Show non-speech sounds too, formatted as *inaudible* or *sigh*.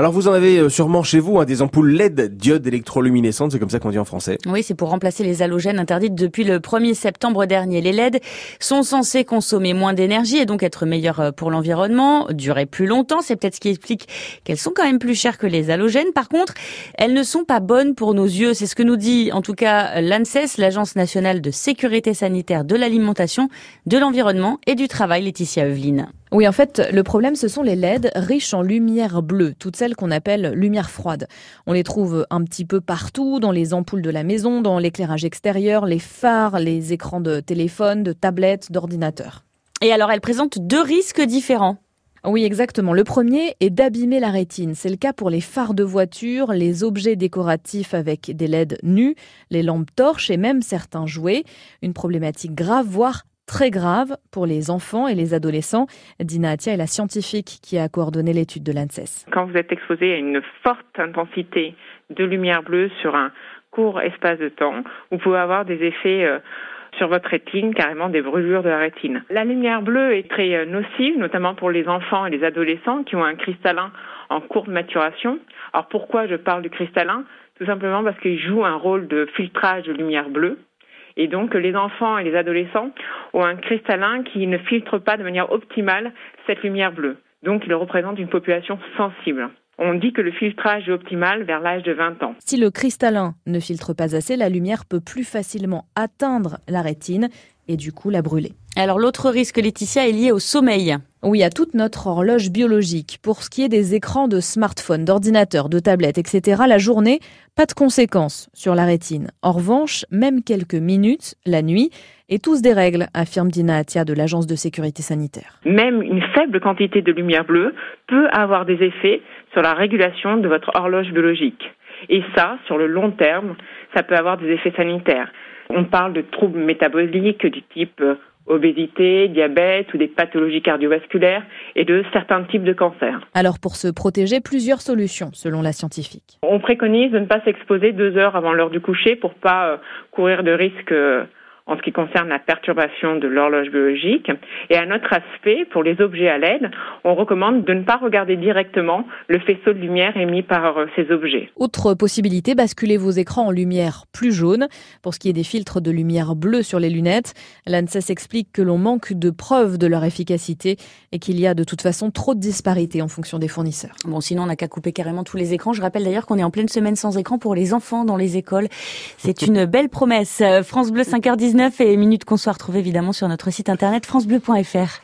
Alors vous en avez euh, sûrement chez vous hein, des ampoules LED, diodes électroluminescentes, c'est comme ça qu'on dit en français. Oui, c'est pour remplacer les halogènes interdites depuis le 1er septembre dernier. Les LED sont censés consommer moins d'énergie et donc être meilleurs euh, pour l'environnement, durer plus longtemps. C'est peut-être ce qui explique qu'elles sont quand même plus chères que les halogènes. Par contre, elles ne sont pas bonnes pour nos yeux. C'est ce que nous dit en tout cas l'ANSES, l'Agence nationale de sécurité sanitaire de l'alimentation, de l'environnement et du travail, Laetitia Eveline. Oui, en fait, le problème, ce sont les LED riches en lumière bleue, toutes celles qu'on appelle lumière froide. On les trouve un petit peu partout, dans les ampoules de la maison, dans l'éclairage extérieur, les phares, les écrans de téléphone, de tablettes, d'ordinateurs. Et alors, elles présentent deux risques différents. Oui, exactement. Le premier est d'abîmer la rétine. C'est le cas pour les phares de voiture, les objets décoratifs avec des LED nus, les lampes torches et même certains jouets. Une problématique grave, voire très grave pour les enfants et les adolescents. Dina Atia est la scientifique qui a coordonné l'étude de l'ANSES. Quand vous êtes exposé à une forte intensité de lumière bleue sur un court espace de temps, vous pouvez avoir des effets euh, sur votre rétine, carrément des brûlures de la rétine. La lumière bleue est très euh, nocive, notamment pour les enfants et les adolescents qui ont un cristallin en courte maturation. Alors pourquoi je parle du cristallin? Tout simplement parce qu'il joue un rôle de filtrage de lumière bleue. Et donc, les enfants et les adolescents ont un cristallin qui ne filtre pas de manière optimale cette lumière bleue. Donc, il représente une population sensible. On dit que le filtrage est optimal vers l'âge de 20 ans. Si le cristallin ne filtre pas assez, la lumière peut plus facilement atteindre la rétine et du coup la brûler. Alors l'autre risque, Laetitia, est lié au sommeil. Oui, à toute notre horloge biologique. Pour ce qui est des écrans de smartphones, d'ordinateurs, de tablettes, etc., la journée, pas de conséquences sur la rétine. En revanche, même quelques minutes, la nuit, et tous des règles, affirme Dina Atia de l'Agence de sécurité sanitaire. Même une faible quantité de lumière bleue peut avoir des effets sur la régulation de votre horloge biologique. Et ça, sur le long terme, ça peut avoir des effets sanitaires. On parle de troubles métaboliques du type euh, obésité, diabète ou des pathologies cardiovasculaires et de certains types de cancers. Alors pour se protéger, plusieurs solutions selon la scientifique. On préconise de ne pas s'exposer deux heures avant l'heure du coucher pour pas euh, courir de risques euh, en ce qui concerne la perturbation de l'horloge biologique. Et un autre aspect, pour les objets à LED, on recommande de ne pas regarder directement le faisceau de lumière émis par euh, ces objets. Autre possibilité, basculer vos écrans en lumière plus jaune. Pour ce qui est des filtres de lumière bleue sur les lunettes, l'ANSES explique que l'on manque de preuves de leur efficacité et qu'il y a de toute façon trop de disparités en fonction des fournisseurs. Bon, sinon on n'a qu'à couper carrément tous les écrans. Je rappelle d'ailleurs qu'on est en pleine semaine sans écran pour les enfants dans les écoles. C'est *laughs* une belle promesse. France Bleu 5h19 et minutes qu'on soit retrouvé évidemment sur notre site internet francebleu.fr.